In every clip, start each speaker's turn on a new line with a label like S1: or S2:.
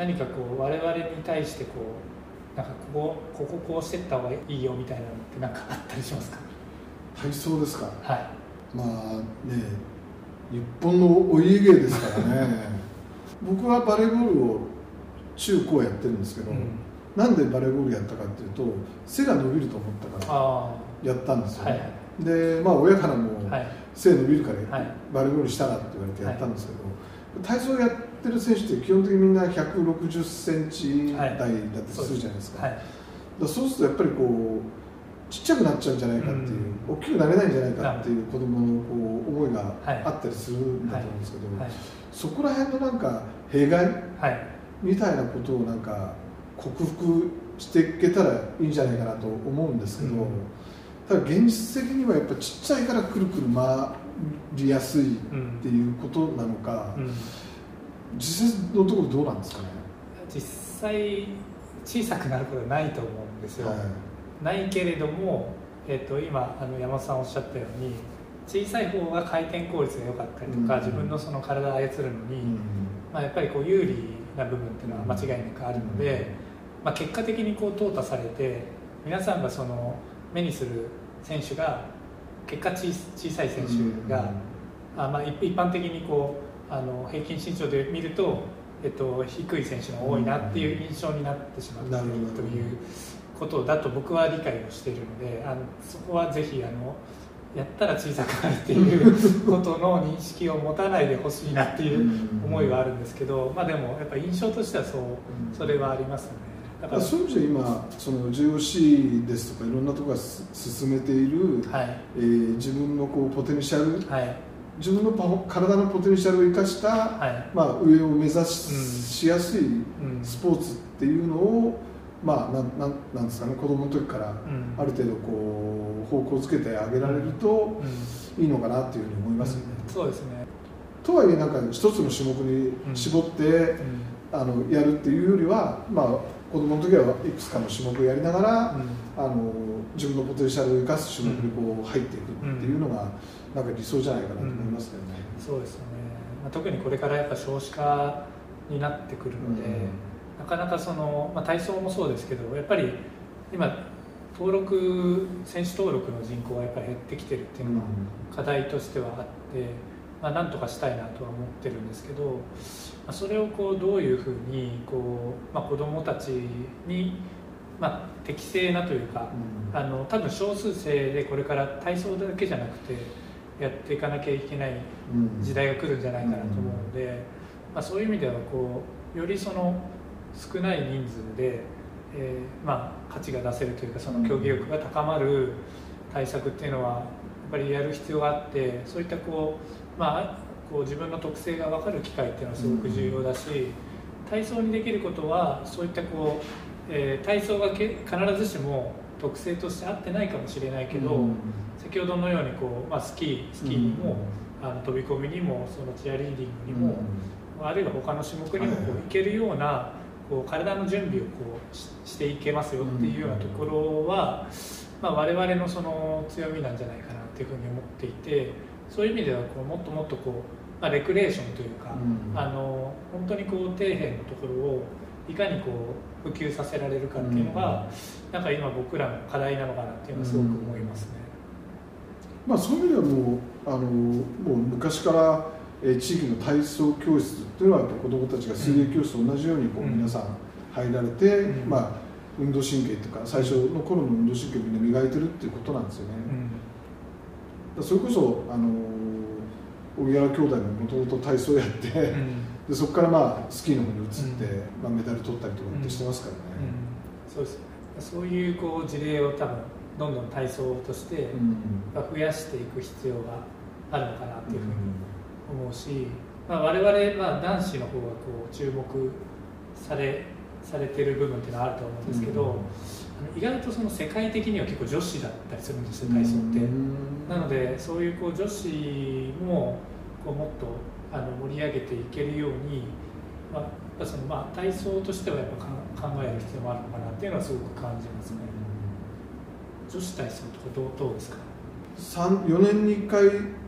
S1: 何かこう我々に対してこうなんかこここここうしてった方がいいよみたいなのって何かあったりしますか？
S2: 体操ですか。
S1: はい。
S2: まあね日本のお家芸ですからね。僕はバレーボールを中高やってるんですけど、
S1: うん。
S2: なんでバレーボールやったかっていうと背が伸びると思ったから
S1: あ
S2: やったんですよ、
S1: あはい。
S2: でまあ親からも
S1: はい。
S2: 背伸びるから
S1: はい。
S2: バレーボールしたらって言われてやったんですけど、体操やってる選手って基本的にみんな160センチ台だってするじゃないですか,、
S1: はい。
S2: そうするとやっぱりこうちっちゃくなっちゃうんじゃないかっていう、大きくなれないんじゃないかっていう子供のこう思いが
S1: はい。
S2: あったりするんだと思うんですけど、
S1: はい。
S2: そこら辺のなんか弊害
S1: はい。
S2: みたいなことをなんか克服していけたらいいんじゃないかなと思うんですけど、
S1: うん。
S2: ただ現実的にはやっぱちっちゃいからくるくる回りやすいっていうことなのか、
S1: うん
S2: 実際のところどうなんですかね、
S1: 実際小さくなることはないと思うんですよ、
S2: はい。
S1: ないけれども、えっと今あの山本さんおっしゃったように小さい方が回転効率が良かったりとか、
S2: うん。
S1: 自分のその体を操るのに、
S2: うん。
S1: まあ、やっぱりこう有利な部分っていうのは間違いなくあるので、まあ、結果的にこう淘汰されて皆さんがその目にする選手が結果小小さい選手が、あまあ、一一般的にこうあの平均身長で見ると、えっと、低い選手が多いなっていう印象になってしまっているということだと僕は理解をしているのであのそこはぜひあのやったら小さくなるっていう ことの認識を持たないでほしいなっていう思いはあるんですけど、まあ、でもやっぱ印象としてはそうそれはありますよね。だから
S2: そういう意味で今その JOC ですとかいろんなところがす進めている、
S1: はい。
S2: えー自分のこうポテンシャル
S1: はい
S2: 自分のパフォ体のポテンシャルを生かした、
S1: はい。
S2: まあ、上を目指し,、
S1: うん
S2: しやすい
S1: うん。
S2: スポーツっていうのを、まあ、なんなんなんですかね子供の時から
S1: うん。
S2: ある程度こう方向づけてあげられると
S1: うん。
S2: いいのかなっていうふうに思いますよね。
S1: そうですね、
S2: とはいえなんか一つの種目に絞って、
S1: うん。
S2: あのやるっていうよりは、まあ、子供の時はいくつかの種目をやりながら、あの自分のポテンシャルを生かす種目にこう入っていくっていうのが、なんか理想じゃないかなと思いますけどね。
S1: そうですよね、まあ、特にこれからやっぱ少子化になってくるので、なかなかその、まあ、体操もそうですけどやっぱり今登録選手登録の人口がやっぱり減ってきてるっていうのが課題としてはあって、まあ、なんとかしたいなとは思ってるんですけど、まあ、それをこうどういうふうにこう、まあ、子どもたちに、まあ、適正なというか、あの多分少数生でこれから体操だけじゃなくてやっていかなきゃいけない時代が来るんじゃないかなと思うので、まあ、そういう意味ではこうよりその少ない人数で、えーまあ、価値が出せるというかその競技力が高まる対策っていうのはやっぱりやる必要があってそういったこう、まあ、こう自分の特性が分かる機会っていうのはすごく重要だし体操にできることはそういったこう、えー体操がけ必ずしも特性として合ってないかもしれないけど、先ほどのようにこう、まあ、スキースキーにも、あの飛び込みにもそのチアリーディングにも、あるいは他の種目にもこういけるようなこう体の準備をこうししていけますよっていうようなところは、まあ、我々のその強みなんじゃないかなっていうふうに思っていてそういう意味ではこうもっともっとこう、まあ、レクレーションというか、あの本当にこう底辺のところをいかにこう普及させられるかっていうのが、なんか今僕らの課題なのかなっていうのはすごく思いますね。
S2: まあ、そういう意味ではもうあのもう昔から、えー地域の体操教室っていうのは子どもたちが水泳教室と同じようにこう、
S1: うん。
S2: 皆さん入られて、
S1: うん。
S2: まあ、運動神経っていうか最初の頃の運動神経をみんな磨いてるっていうことなんですよね。それこそあの荻原兄弟ももともと体操やって、でそこからまあスキーの方に移って、
S1: うん。
S2: まあ、メダル取ったりとかってしてますからね。
S1: そうですそういうこう事例を多分どんどん体操として
S2: うん。
S1: 増やしていく必要があるのかなっていうふうに思うし、まあ、我々、まあ、男子の方がこう注目されされてる部分っていうのはあると思うんですけど、意外とその世界的には結構女子だったりするんですよ体操って。
S2: うん。
S1: なのでそういうこう女子もこうもっとあの盛り上げていけるように、まあ、そのまあ体操としてはやっぱか考える必要もあるのかなっていうのはすごく感じますね。女子体操とかどうどうですか？
S2: 三4年に1回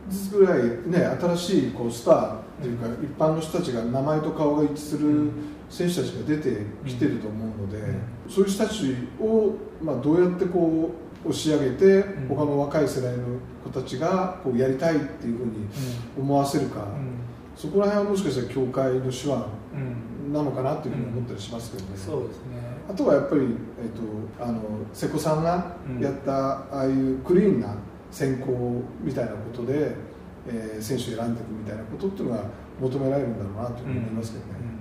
S2: ずつぐらい、ね、新しいこうスターというか、一般の人たちが名前と顔が一致する選手たちが出てきてると思うので、そういう人たちを、まあ、どうやってこう押し上げて、他の若い世代の子たちがこうやりたいっていうふうに思わせるか、そこら辺はもしかしたら協会の手腕なのかなというふうに思ったりしますけどね。
S1: そうですね。
S2: あとはやっぱり、えーと、あの瀬古さんがやった、ああいうクリーンな選考みたいなことで、えー、選手を選んでいくみたいなことっていうのが求められるんだろうなと思いますけどね。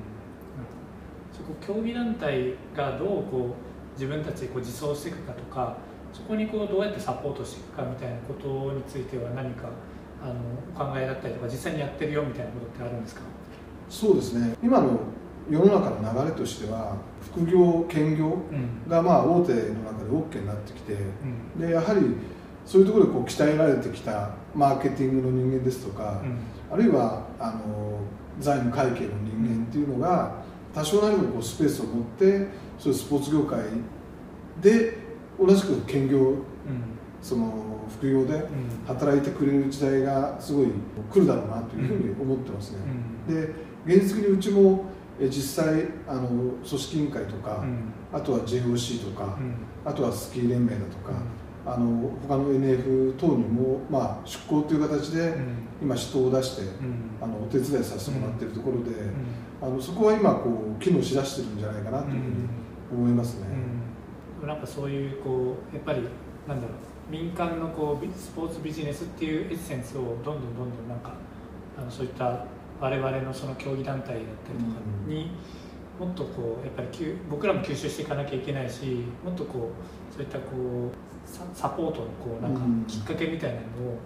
S1: そこ競技団体がどうこう自分たちでこう自走していくかとかそこにこうどうやってサポートしていくかみたいなことについては何かあのお考えだったりとか実際にやってるよみたいなことってあるんですか？
S2: そうですね。今の世の中の流れとしては副業兼業がまあ大手の中で OK になってきて、うん、でやはりそういうところでこう鍛えられてきたマーケティングの人間ですとか、うん、あるいはあの財務会計の人間っていうのが多少なりもこうスペースを持ってそういうスポーツ業界で同じく兼業、うん、その副業で働いてくれる時代がすごい来るだろうなというふうに思ってますね。で現実的にうちも実際あの組織委員会とか、あとは JOC とか、あとはスキー連盟だとか、あの他の NF 等にも、まあ、出向という形で今人を出して、あのお手伝いさせてもらっているところで、あのそこは今こう機能しだしてるんじゃないかなというふうに思いますね。
S1: なんかそういうこうやっぱりなんだろう民間のこうスポーツビジネスっていうエッセンスをどんどんどんどんなんかあのそういった我々のその競技団体だったりとかに、もっとこうやっぱり僕らも吸収していかなきゃいけないしもっとこうそういったこうサポートのこうなんかきっかけみたいなのを、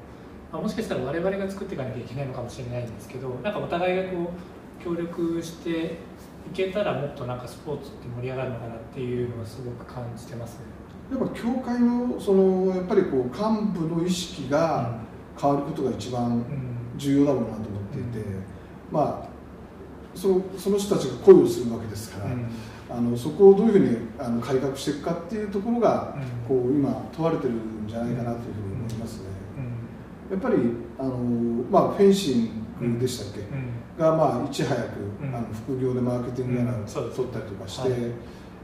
S1: まあ、もしかしたら我々が作っていかなきゃいけないのかもしれないんですけどなんかお互いがこう協力していけたらもっとなんかスポーツって盛り上がるのかなっていうのはすごく感じてますね。
S2: やっぱ協会のそのやっぱりこう幹部の意識が変わることが一番重要だろうなと思っていて、うん、まあそのその人たちが恋をするわけですから、うん、あのそこをどういうふうにあの改革していくかっていうところが、こう今問われてるんじゃないかなというふうに思いますね。やっぱりあの、まあ、フェンシングでしたっけ、が、まあ、いち早く、あの副業でマーケティングやらを取ったりとかして、はい、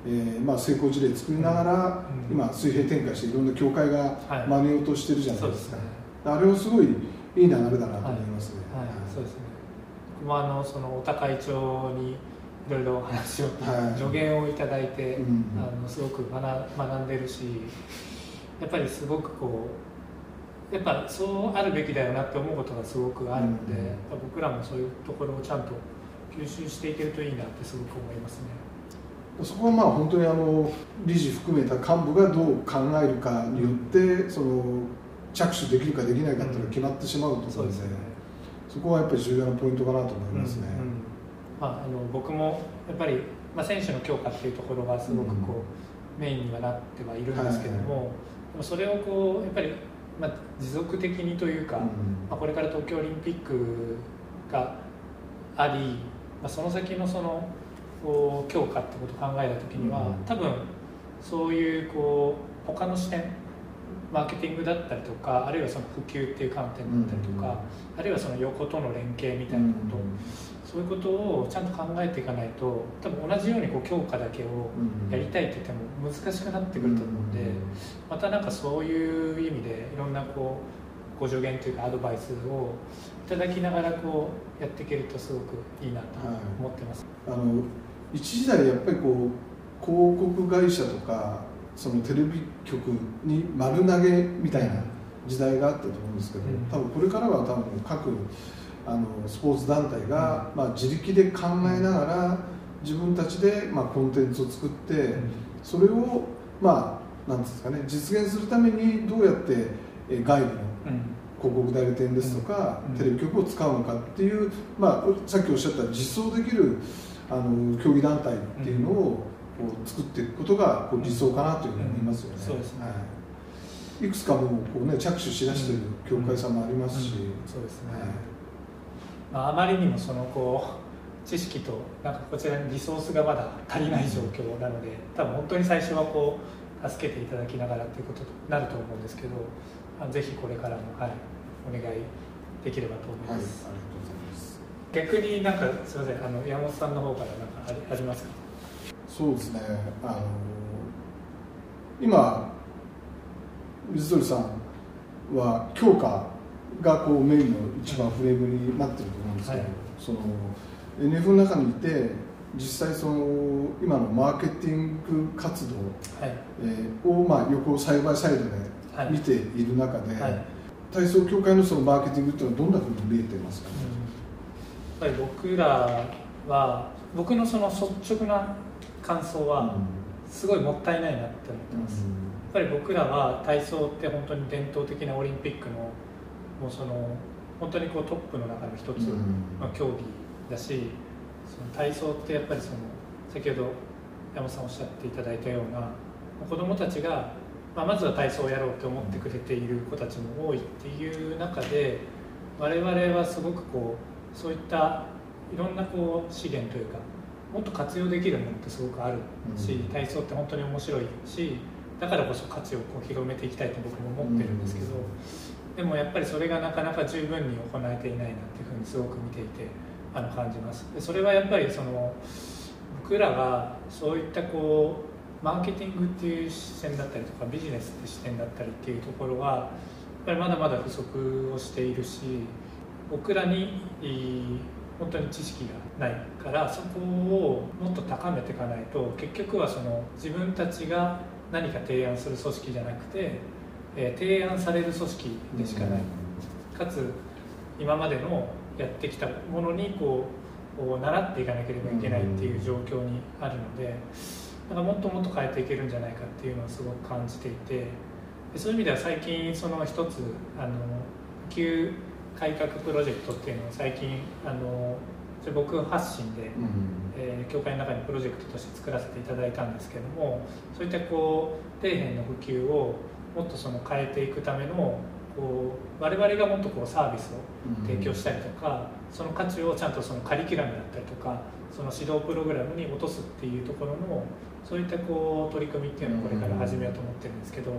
S2: えー、まあ、成功事例作りながら、今水平展開していろんな協会が真似ようとしてるじゃないですか、はい、あれはすごいいい流れだなと思いますね。
S1: はい。そうですね。もあのそのお高い町にいろいろ話を、はい、助言をいただいて、うん、あのすごく学学んでるしやっぱりすごくこうやっぱそうあるべきだよなって思うことがすごくあるので、うん、僕らもそういうところをちゃんと吸収していけるといいなってすごく思いますね。
S2: そこはまあ本当にあの理事含めた幹部がどう考えるかによって、その着手できるかできないかっていうのが決まってしまうと思うので。うんそこはやっぱり重要なポイントかなと思いますね。うんうん、
S1: まあ、あの僕もやっぱり、まあ、選手の強化っていうところがすごくこう、メインにはなってはいるんですけども、はい、それをこうやっぱり、まあ、持続的にというか、まあ、これから東京オリンピックがあり、まあ、その先のその強化ってことを考えた時には、多分そういうこう他の視点マーケティングだったりとかあるいはその普及っていう観点だったりとか、あるいはその横との連携みたいなこと、そういうことをちゃんと考えていかないと多分同じようにこう強化だけをやりたいって言っても難しくなってくると思うんで、またなんかそういう意味でいろんなこうご助言というかアドバイスをいただきながらこうやっていけるとすごくいいなと思ってます。
S2: はい、あの一時代やっぱりこう広告会社とかそのテレビ局に丸投げみたいな時代があったと思うんですけど、多分これからは多分各あのスポーツ団体が、まあ、自力で考えながら自分たちで、まあ、コンテンツを作ってそれをまあなんですかね実現するためにどうやって外部の広告代理店ですとか、テレビ局を使うのかっていう、まあ、さっきおっしゃった実装できるあの競技団体っていうのを、こう作っていくことがこう理想かなというふうに思いますよね。そうですね、はい、いくつかもこう、ね、着手しだしている協会さんもありますし、
S1: そうですね、まあ、あまりにもそのこう知識となんかこちらにリソースがまだ足りない状況なので多分本当に最初はこう助けていただきながらということになると思うんですけどぜひこれからも、はい、お願いできればと思います。はい、ありがとうございます。逆になんかすみませんあの山本さんの方からなんかありありますか？
S2: そうですね。あの今水鳥さんは強化がこうメインの一番フレームになってると思うんですけど、はい、その NF の中にいて実際その今のマーケティング活動、はい。えー、をまあ横サイバーサイドで見ている中で、はい、体操協会のそのマーケティングっていうのはどんなふうに見えてますか、ね、
S1: うん、やっぱり僕らは僕のその率直な感想はすごいもったいないなって思ってます、うん、やっぱり僕らは体操って本当に伝統的なオリンピックのもうその本当にこうトップの中の一つの競技だし、その体操ってやっぱりその先ほど山本さんおっしゃっていただいたような子どもたちが、まあ、まずは体操をやろうと思ってくれている子たちも多いっていう中で我々はすごくこうそういったいろんなこう資源というかもっと活用できるものってすごくあるし、体操って本当に面白いしだからこそ価値をこう広めていきたいと僕も思ってるんですけど、でもやっぱりそれがなかなか十分に行えていないなっていうふうにすごく見ていてあの感じます。でそれはやっぱりその僕らがそういったこうマーケティングっていう視点だったりとかビジネスって視点だったりっていうところはやっぱりまだまだ不足をしているし僕らに本当に知識がないからそこをもっと高めていかないと結局はその自分たちが何か提案する組織じゃなくてえー、提案される組織でしかない、かつ今までのやってきたものにこう習っていかなければいけないっていう状況にあるのでだからもっともっと変えていけるんじゃないかっていうのをすごく感じていてそういう意味では最近その一つあの普及改革プロジェクトっていうのを最近あの僕発信で、うん、えー、教会の中にプロジェクトとして作らせていただいたんですけどもそういったこう底辺の普及をもっとその変えていくためのこう我々がもっとこうサービスを提供したりとか、うん、その価値をちゃんとそのカリキュラムだったりとかその指導プログラムに落とすっていうところのそういったこう取り組みっていうのをこれから始めようと思ってるんですけど、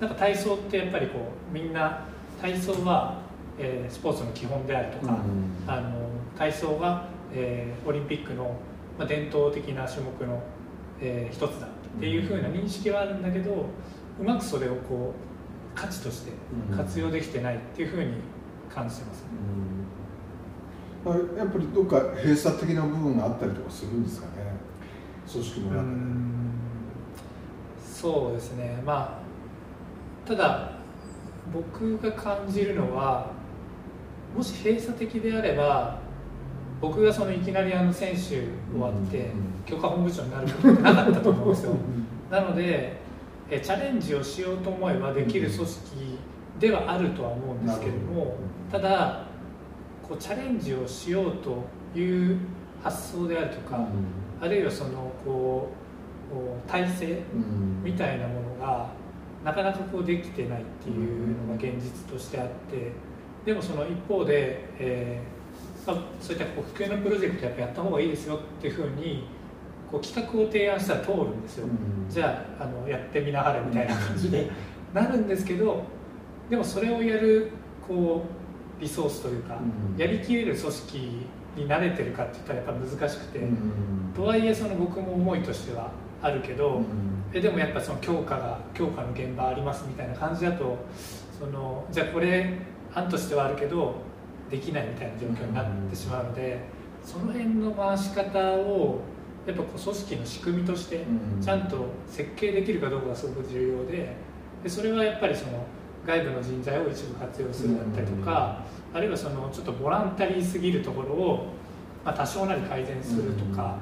S1: なんか体操ってやっぱりこうみんな体操は、えー、スポーツの基本であるとか、うん、あの体操が、えー、オリンピックの、まあ、伝統的な種目の、えー、一つだっていうふうな認識はあるんだけど、うまくそれをこう価値として活用できてないっていうふうに感じてます、ね、
S2: うん、やっぱりどっか閉鎖的な部分があったりとかするんですかね？組織の中で。
S1: そうですね。まあただ僕が感じるのはもし閉鎖的であれば僕がそのいきなりあの選手終わって強化本部長になることってなかったと思うんですよ。なのでえチャレンジをしようと思えばできる組織ではあるとは思うんですけどもただこうチャレンジをしようという発想であるとか、あるいはそのこう体制みたいなものがなかなかこうできてないっていうのが現実としてあってでもその一方で、えーまあ、そういった普及のプロジェクトやっぱやった方がいいですよっていうふうにこう企画を提案したら通るんですよ、うん、じゃああのやってみなはれみたいな感じで。なるんですけどでもそれをやるこうリソースというか、うん、やりきれる組織に慣れてるかって言ったらやっぱ難しくて、うん、とはいえその僕も思いとしてはあるけど、えでもやっぱその強化が強化の現場ありますみたいな感じだとそのじゃあこれ案としてはあるけどできないみたいな状況になってしまうので、その辺の回し方をやっぱこう組織の仕組みとしてちゃんと設計できるかどうかがすごく重要ででそれはやっぱりその外部の人材を一部活用するだったりとか、あるいはそのちょっとボランタリーすぎるところを、まあ、多少なり改善するとか、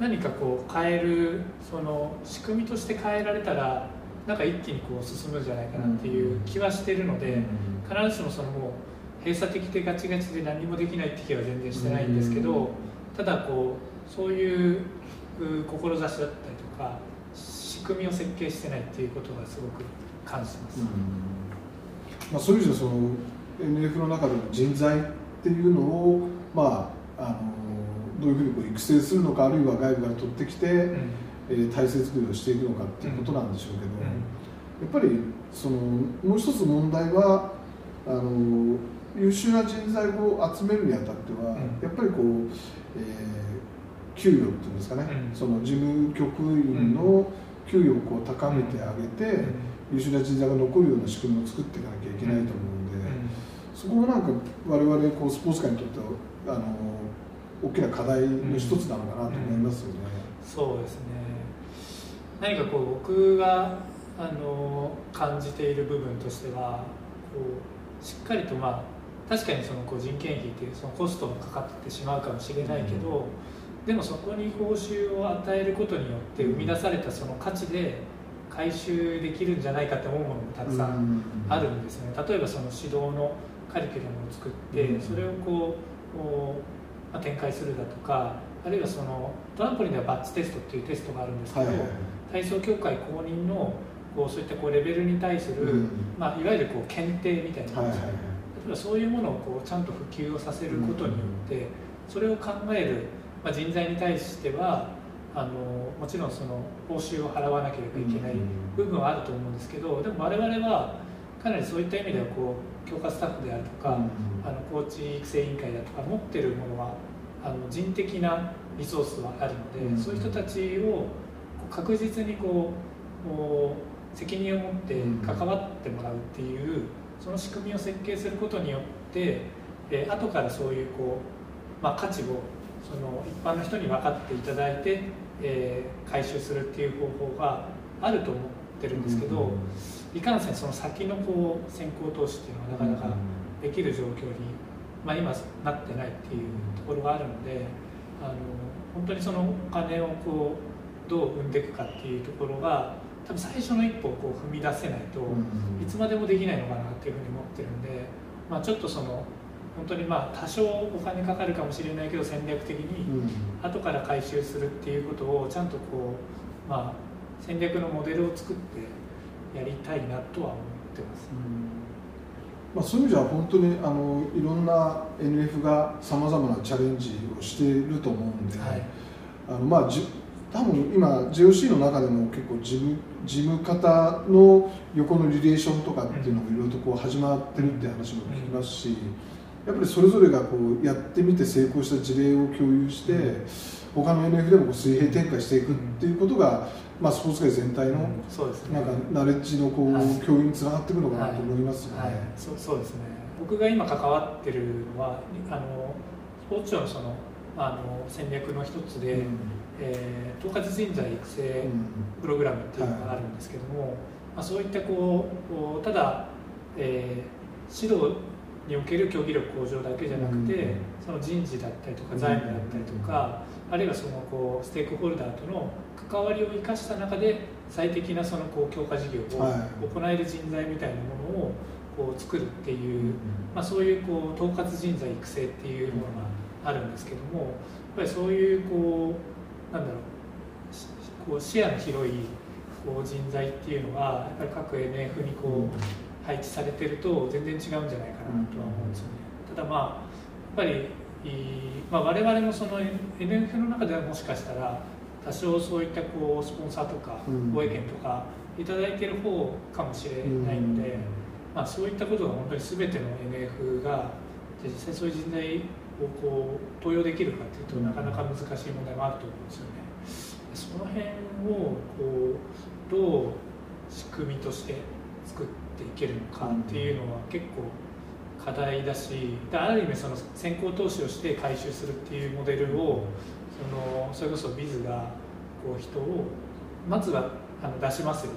S1: 何かこう変えるその仕組みとして変えられたらなんか一気にこう進むんじゃないかなっていう気はしてるので、必ずしもそのもう閉鎖的でガチガチで何もできないって気は全然してないんですけど、ただこうそういう志だったりとか仕組みを設計してないっていうことがすごく感じてます、
S2: まあ、そういう意味でその NF の中での人材っていうのを、まあ、あのどういうふうにこう育成するのかあるいは外部から取ってきて、うん、えー、体制作りをしていくのかっていうことなんでしょうけど、うん、やっぱりそのもう一つ問題はあの優秀な人材を集めるにあたっては、うん、やっぱりこう、えー給与っていうんですかね、うん、その事務局員の給与をこう高めてあげて、優秀な人材が残るような仕組みを作っていかなきゃいけないと思うんで、そこもなんか我々こうスポーツ界にとってはあの大きな課題の一つなのかなと思いますよね。
S1: そうですね何かこう僕があの感じている部分としてはこうしっかりとまあ確かにそのこう人件費っていうそのコストがかかってしまうかもしれないけど、うん、でもそこに報酬を与えることによって生み出されたその価値で回収できるんじゃないかって思うものもたくさんあるんですね。例えばその指導のカリキュラムを作ってそれをこう、まあ、展開するだとかあるいはそのトランポリンではバッチテストっていうテストがあるんですけど、はいはいはい、体操協会公認のこうそういったこうレベルに対する、うん、まあ、いわゆるこう検定みたいな、はいはいはい、例えばそういうものをこうちゃんと普及をさせることによって、それを考える、まあ、人材に対してはあのもちろんその報酬を払わなければいけない部分はあると思うんですけどでも我々はかなりそういった意味ではこう強化スタッフであるとか、あのコーチ育成委員会だとか持ってるものはあの人的なリソースはあるので、そういう人たちを確実にこう責任を持って関わってもらうっていう、その仕組みを設計することによって、えー、後からそういうこう、まあ、価値をその一般の人に分かっていただいて、えー、回収するっていう方法があると思ってるんですけど、いかんせんその先のこう先行投資っていうのはなかなかできる状況に、まあ、今なってないっていうところがあるのであの本当にそのお金をこうどう生んでいくかっていうところが多分最初の一歩をこう踏み出せないといつまでもできないのかなっていうふうに思ってるんで、まあ、ちょっとその本当にまあ多少お金かかるかもしれないけど戦略的に後から回収するっていうことをちゃんとこう、まあ、戦略のモデルを作ってやりたいなとは思ってます。
S2: まあ、そういう意味では本当にあのいろんな NF がさまざまなチャレンジをしていると思うんで、はい、あのまあじ多分今 JOC の中でも結構事務事務方の横のリレーションとかっていうのもいろいろとこう始まってるって話も聞きますし、やっぱりそれぞれがこうやってみて成功した事例を共有して、他の NF でもこう水平展開していくっていうことが、まあ、スポーツ界全体の、なんかナレッジのこう、共有につながっていくのかなと思いますよね。はいはい、
S1: そうそうですね。僕が今関わってるのはあのスポーツ庁のそのあの戦略の一つで、うんえー、統括人材育成プログラムっていうのがあるんですけども、うんはい、まあ、そういったこうただ、えー、指導における競技力向上だけじゃなくて、うん、その人事だったりとか財務だったりとか、あるいはそのこうステークホルダーとの関わりを生かした中で最適なそのこう強化事業を行える人材みたいなものをこう作るっていう、まあ、そういうこう統括人材育成っていうものがあるんですけどもやっぱりそういうこうなんだろう。こう視野の広いこう人材っていうのはやっぱり各 NF にこう配置されてると全然違うんじゃないかなとは思うんですよね。ただまあやっぱりまあ、我々もその NF の中ではもしかしたら多少そういったこうスポンサーとかご意見とか頂いてる方かもしれないので、まあ、そういったことが本当に全ての NF が実際そういう人材をこう登用できるかっていうとなかなか難しい問題もあると思うんですよね。その辺をこうどう仕組みとして作っていけるのかっていうのは結構課題だしある意味その先行投資をして回収するっていうモデルをそのそれこそビズがこう人をまずはあの出しますよ、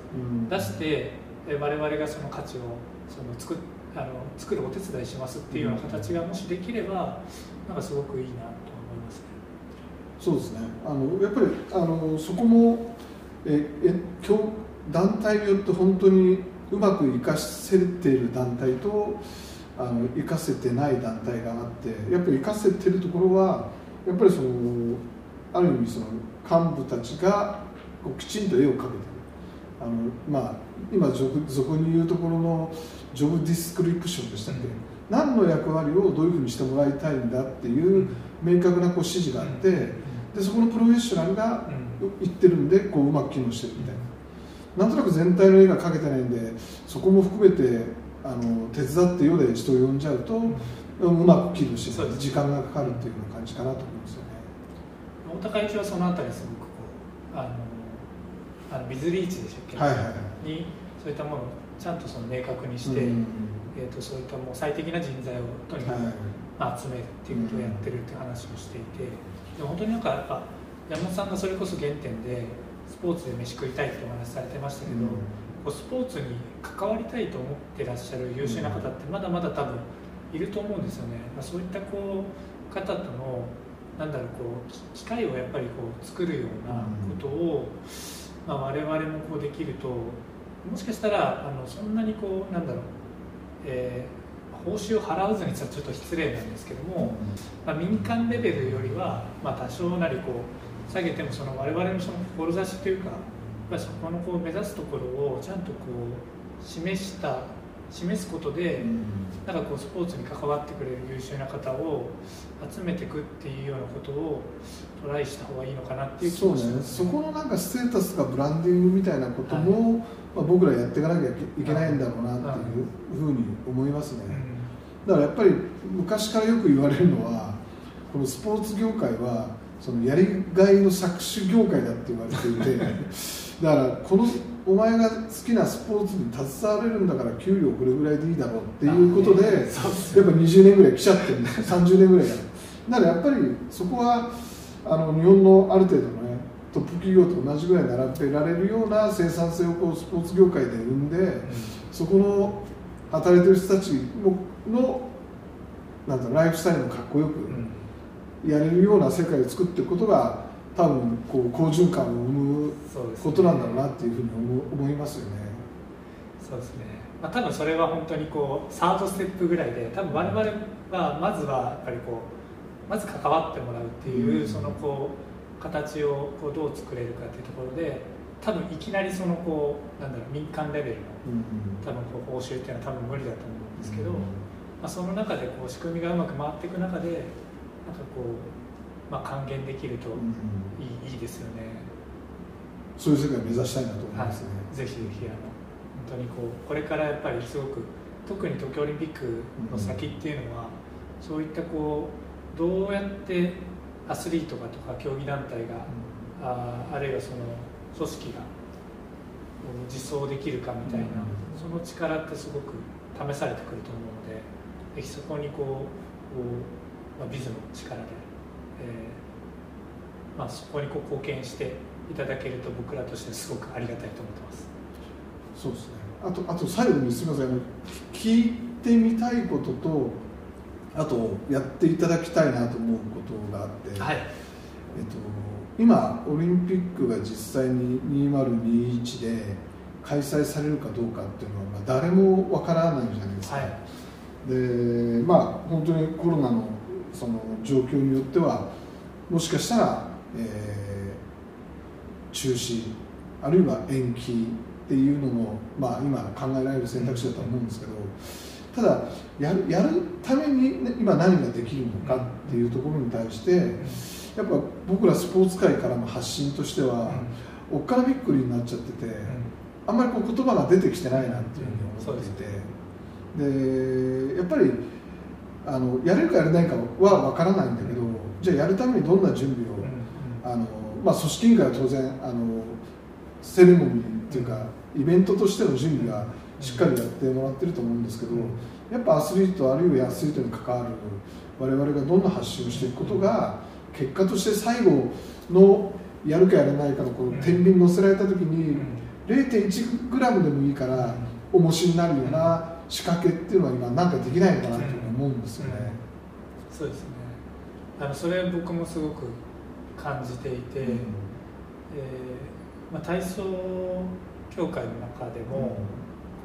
S1: 出して我々がその価値をその作あの作るお手伝いしますっていうような形がもしできればなんかすごくいいなと思いますね。
S2: そうですねあのやっぱりあのそこもええ今日団体によって本当にうまく生かせている団体とあの生かせてない団体があってやっぱり生かせてるところはやっぱりそのある意味その幹部たちがこうきちんと絵を描けてるあの、まあ、今俗に言うところのジョブディスクリプションでしたっけ、うん、何の役割をどういうふうにしてもらいたいんだっていう明確なこう指示があって、でそこのプロフェッショナルが言ってるんでこううまく機能してるみたいな。なんとなく全体の絵が描けてないんでそこも含めてあの手伝ってよで人を呼んじゃうと、うん、うまく機能して時間がかかるっていうような感じかなと思いますよね。
S1: 大高一はそのあたりすごくこうあのあの水リーチでしたっけ、
S2: はいはいはい、
S1: にそういったものをちゃんとその明確にして、うん、えーと、そういったもう最適な人材をとにかく、まあ、集めるっていうことをやってるっていう話をしていて、で本当になんかやっぱ山本さんがそれこそ原点でスポーツで飯食いたいってお話されてましたけど、うん、こうスポーツに関わりたいと思ってらっしゃる優秀な方ってまだまだ多分いると思うんですよね。まあ、そういったこう方とのなんだろうこう機会をやっぱりこう作るようなことを、まあ、我々もこうできるともしかしたらあのそんなにこうなんだろう、えー、報酬を払わずにちょっと失礼なんですけども、まあ、民間レベルよりは、まあ、多少なりこう下げてもその我々のその志というかそこのこう目指すところをちゃんとこう示した示すことで、うん、なんかこうスポーツに関わってくれる優秀な方を集めていくっていうようなことをトライした方がいいのかなっていう気
S2: もします、ね、そこのなんかステータスとかブランディングみたいなことも、はい、まあ、僕らやっていかなきゃいけないんだろうなっていうふうに思いますね、だからやっぱり昔からよく言われるのはこのスポーツ業界はそのやりがいの搾取業界だって言われていて だからこのお前が好きなスポーツに携われるんだから給料これぐらいでいいだろうっていうことで、やっぱ20年ぐらい来ちゃってるんですよ30年ぐらいだだからやっぱりそこはあの日本のある程度のねトップ企業と同じぐらい並べられるような生産性をこうスポーツ業界で生んで、うん、そこの働いてる人たちののなんだライフスタイルもかっこよくやれるような世界を作っていくことが多分こう好循環を生むことなんだろうなっていうふうに思いますよね。
S1: そうですね。まあ、多分それは本当にこうサードステップぐらいで多分我々はまずはやっぱりこうまず関わってもらうっていう、そのこう形をこうどう作れるかっていうところで多分いきなりそのこうなんだろう民間レベルの、多分こう報酬っていうのは多分無理だと思うんですけど、まあ、その中でこう仕組みがうまく回っていく中でなんかこうまあ、還元できるといいうん、いいですよね。
S2: そういう世界を目指したいなと思いますね、
S1: はい、ぜひぜひあの本当にこうこれからやっぱりすごく特に東京オリンピックの先っていうのは、うん、そういったこうどうやってアスリートがとか競技団体が、うん、ああるいはその組織が実装できるかみたいな、その力ってすごく試されてくると思うのでぜひそこにこうこう、まあ、ビズの力でえー、まあ、そこにこう貢献していただけると僕らとしてすごくありがたいと思ってます。
S2: そうですね。あとあと最後にすみません。聞いてみたいこととあとやっていただきたいなと思うことがあって、
S1: はい、えっ
S2: と、今オリンピックが実際に2021で開催されるかどうかっていうのは、まあ、誰もわからないじゃないですか、はい、でまあ本当にコロナのその状況によってはもしかしたら、えー、中止あるいは延期っていうのも、まあ、今考えられる選択肢だと思うんですけどただやるやるために、ね、今何ができるのかっていうところに対してやっぱ僕らスポーツ界からの発信としてはおっからびっくりになっちゃっててあんまりこう言葉が出てきてないなっていうふうに思っていてでやっぱりあのやれるかやれないかは分からないんだけどじゃあやるためにどんな準備を、あのまあ、組織委員会は当然あのセレモニーっていうかイベントとしての準備がしっかりやってもらってると思うんですけどやっぱアスリートあるいはアスリートに関わる我々がどんな発信をしていくことが結果として最後のやるかやらないかのこの天秤に乗せられた時に 0.1g でもいいから重しになるような仕掛けっていうのは今何かできないのかなと思うんですよね、
S1: うん、そうですね。あのそれ僕もすごく感じていて、うん、えー、まあ、体操協会の中でも、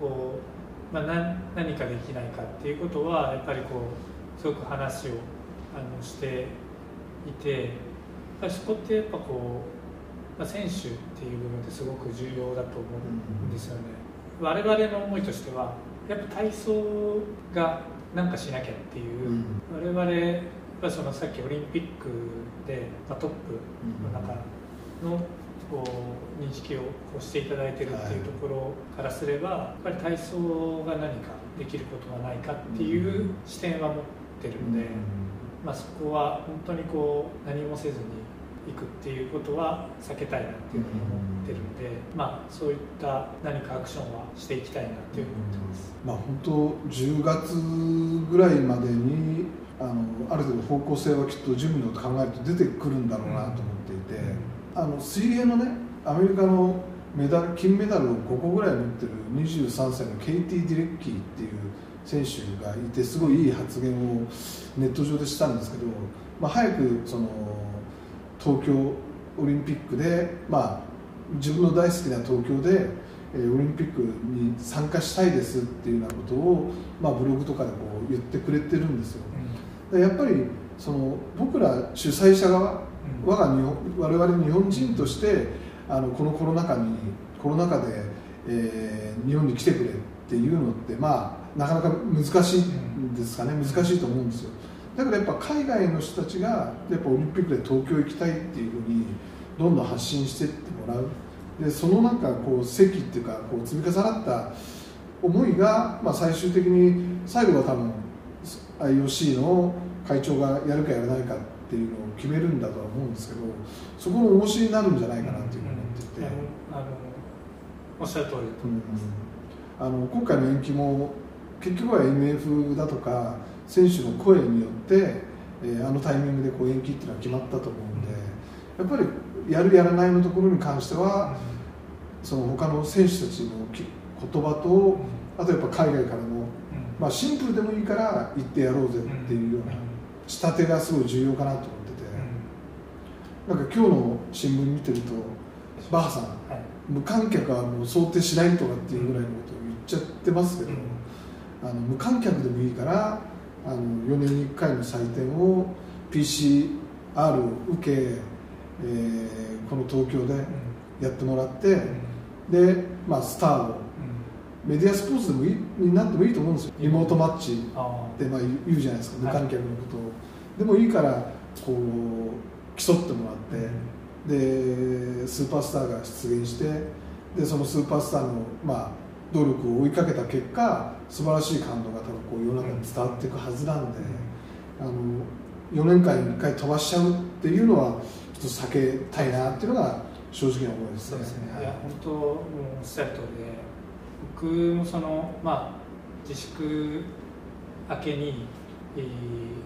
S1: こうまあ、何何かできないかっていうことはやっぱりこうすごく話をあのしていてやっぱりそこってやっぱこう、まあ、選手っていう部分ですごく重要だと思うんですよね。我々の思いとしてはやっぱ体操がなんかしなきゃっていう、うん、我々やっぱそのさっきオリンピックで、まあ、トップの中のこう認識をこうしていただいてるっていうところからすれば、やっぱり体操が何かできることはないかっていう視点は持ってるんで、まあ、そこは本当にこう何もせずにくっていうことは避けたいなっていうふうに思ってるので、まあ、そういった何かアクションはしていきたいなっていうふうに思ってます、
S2: まあ、本当10月ぐらいまでにあのある程度方向性はきっと準備の考えると出てくるんだろうなと思っていて、あの水泳のねアメリカのメダル金メダルを5個ぐらい持ってる23歳のケイティ・レデッキーっていう選手がいてすごいいい発言をネット上でしたんですけど、まあ、早くその東京オリンピックで、まあ、自分の大好きな東京で、えー、オリンピックに参加したいですっていうようなことを、まあ、ブログとかでこう言ってくれてるんですよ。うん、やっぱりその僕ら主催者側、うん、我が日本我々日本人としてあのこのコロナ禍にコロナ禍で、えー、日本に来てくれっていうのってまあなかなか難しいんですかね。難しいと思うんですよだからやっぱ海外の人たちがやっぱオリンピックで東京行きたいっていうふうにどんどん発信していってもらう。でそのなんかこう席っていうかこう積み重なった思いが、まあ、最終的に最後は多分 IOC の会長がやるかやらないかっていうのを決めるんだとは思うんですけどそこの重しになるんじゃないかなっていうふうに思っていて、あの
S1: おっしゃる通り。だと思います、
S2: うん、あの今回の延期も結局は MF だとか選手の声によって、えー、あのタイミングでこう延期っていうのは決まったと思うんでやっぱりやるやらないのところに関しては、その他の選手たちの言葉と、あとやっぱ海外からの、まあ、シンプルでもいいから行ってやろうぜっていうような仕立てがすごい重要かなと思ってて、なんか今日の新聞見てるとバッハさん、無観客はもう想定しないとかっていうぐらいのことを言っちゃってますけど、あの無観客でもいいからあの4年に1回の祭典を PCR を受け、えー、この東京でやってもらって、で、まあ、スターを、メディアスポーツでもいいになってもいいと思うんですよ。リモートマッチってまあ言うじゃないですか無観客のことを、でもいいからこう競ってもらって、でスーパースターが出現してでそのスーパースターの、まあ、努力を追いかけた結果素晴らしい感動が多分こう世の中に伝わっていくはずなんで、あの4年間に1回飛ばしちゃうっていうのはちょっと避けたいなっていうのが正直な思いです
S1: ね。すねいや本当もうおっしゃる通りで僕もその、まあ、自粛明けに、えー、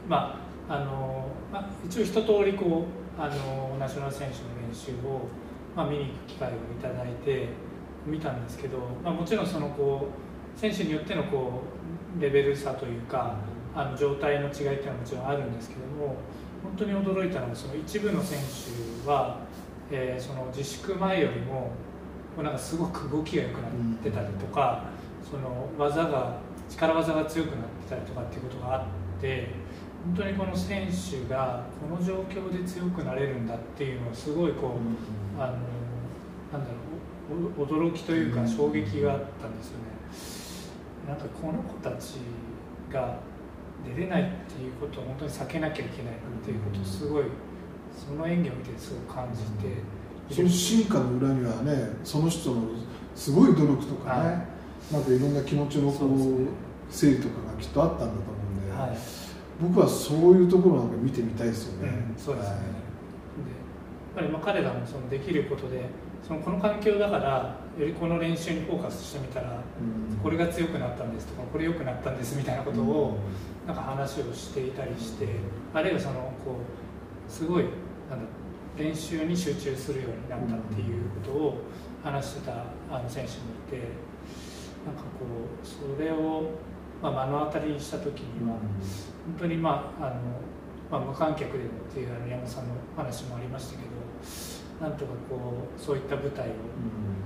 S1: まああのまあ、一応一通りこうあのナショナル選手の練習を、まあ、見に行く機会をいただいて見たんですけど、まあ、もちろんそのこう選手によってのこうレベル差というかあの状態の違いっていうのはもちろんあるんですけども本当に驚いたのはその一部の選手は、えー、その自粛前よりもなんかすごく動きが良くなってたりとか、その技が力技が強くなってたりとかっていうことがあって本当にこの選手がこの状況で強くなれるんだっていうのはすごいこう、あのなんだろう驚きというか衝撃があったんですよね、なんかこの子たちが出れないっていうことを本当に避けなきゃいけないっていうことをすごいその演技を見てすごく感じて、
S2: その進化の裏にはねその人のすごい努力とかね、はい、なんかいろんな気持ちのこう整理とかがきっとあったんだと思うんで、はい、僕はそういうところなんか見てみたいですよね、
S1: うん、そうですね、はい、ぱりまあ彼らもそのできることでそのこの環境だからよりこの練習にフォーカスしてみたら、これが強くなったんですとかこれ良くなったんですみたいなことをなんか話をしていたりしてあるいはそのこうすごいなんだ練習に集中するようになったっていうことを話してたあの選手もいてなんかこうそれを、まあ、目の当たりにした時には本当にまああの、まあ、無観客でもっていうあの山さんの話もありましたけどなんとかこうそういった舞台を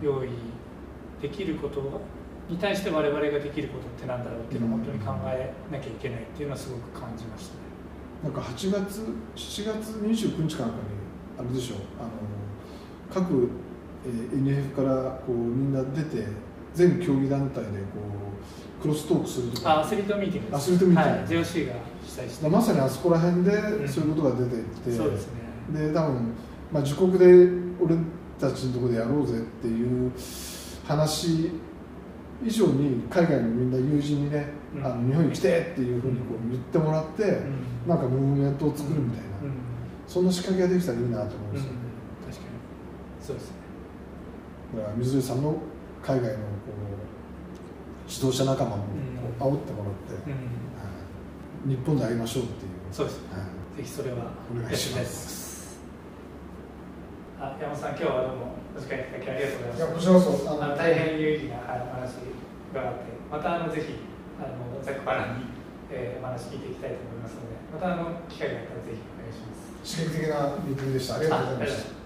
S1: 用意できることに対して我々ができることってなんだろうっていうのを本当に考えなきゃいけないっていうのはすごく感じましたね。
S2: なんか8月7月29日かなんかにあれでしょあの各、えー、NF からこうみんな出て全競技団体でこうクロストークするとか。
S1: アスリートミーティング
S2: アスリートミーティン
S1: グ、はい、JOC が主催して。
S2: まさにあそこら辺でそういうことが出ていって、うん、
S1: そうですね。
S2: で多分まあ、自国で俺たちのところでやろうぜっていう話以上に海外のみんな友人にね、うん、あの日本に来てっていうふうにこう言ってもらって、うん、なんかムーブメントを作るみたいな、うん、そんな仕掛けができたらいいなと思うんですよ、
S1: 確かに。そうですね。
S2: だから水谷さんの海外のこう指導者仲間もこう煽ってもらって、
S1: うん。
S2: 日本で会いましょうっていう。
S1: そうです。
S2: はい。
S1: ぜひそれは
S2: お願いします。
S1: あ山本さん今日はどうもお時間いただきありがとうございました。
S2: こちらこそ。
S1: あの大変有意義な話伺ってまたあのぜひあのざっくばらんに、えー、お話聞いていきたいと思いますのでまたあの機会があったらぜひお願いします。
S2: 刺激的なミーティングでした。
S1: ありがとうございました